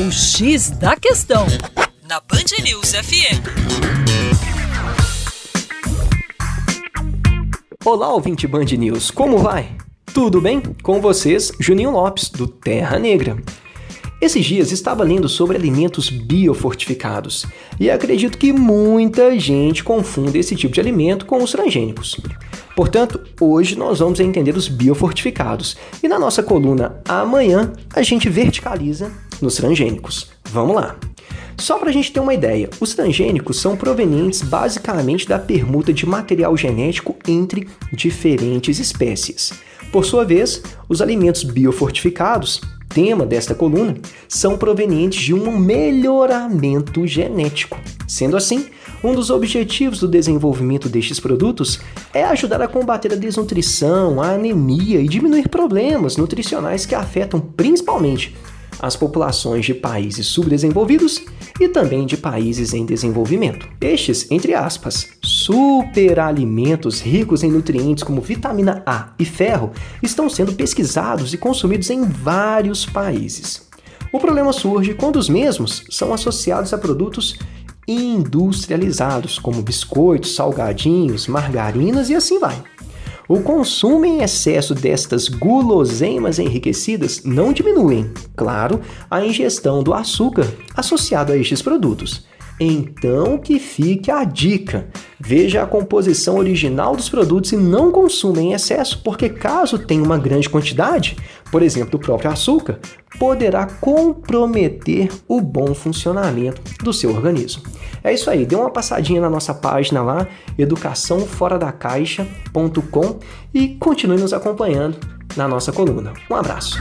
O X da Questão, na Band News FM. Olá, ouvinte Band News, como vai? Tudo bem? Com vocês, Juninho Lopes, do Terra Negra. Esses dias estava lendo sobre alimentos biofortificados e acredito que muita gente confunde esse tipo de alimento com os transgênicos. Portanto, hoje nós vamos entender os biofortificados e na nossa coluna amanhã a gente verticaliza nos transgênicos. Vamos lá! Só para a gente ter uma ideia, os transgênicos são provenientes basicamente da permuta de material genético entre diferentes espécies. Por sua vez, os alimentos biofortificados tema desta coluna são provenientes de um melhoramento genético. Sendo assim, um dos objetivos do desenvolvimento destes produtos é ajudar a combater a desnutrição, a anemia e diminuir problemas nutricionais que afetam principalmente as populações de países subdesenvolvidos e também de países em desenvolvimento. Estes, entre aspas, superalimentos ricos em nutrientes como vitamina A e ferro estão sendo pesquisados e consumidos em vários países. O problema surge quando os mesmos são associados a produtos industrializados, como biscoitos, salgadinhos, margarinas e assim vai. O consumo em excesso destas guloseimas enriquecidas não diminuem, claro, a ingestão do açúcar associado a estes produtos. Então que fique a dica. Veja a composição original dos produtos e não consuma em excesso, porque caso tenha uma grande quantidade, por exemplo, do próprio açúcar, poderá comprometer o bom funcionamento do seu organismo. É isso aí, dê uma passadinha na nossa página lá, educaçãoforadacaixa.com e continue nos acompanhando na nossa coluna. Um abraço.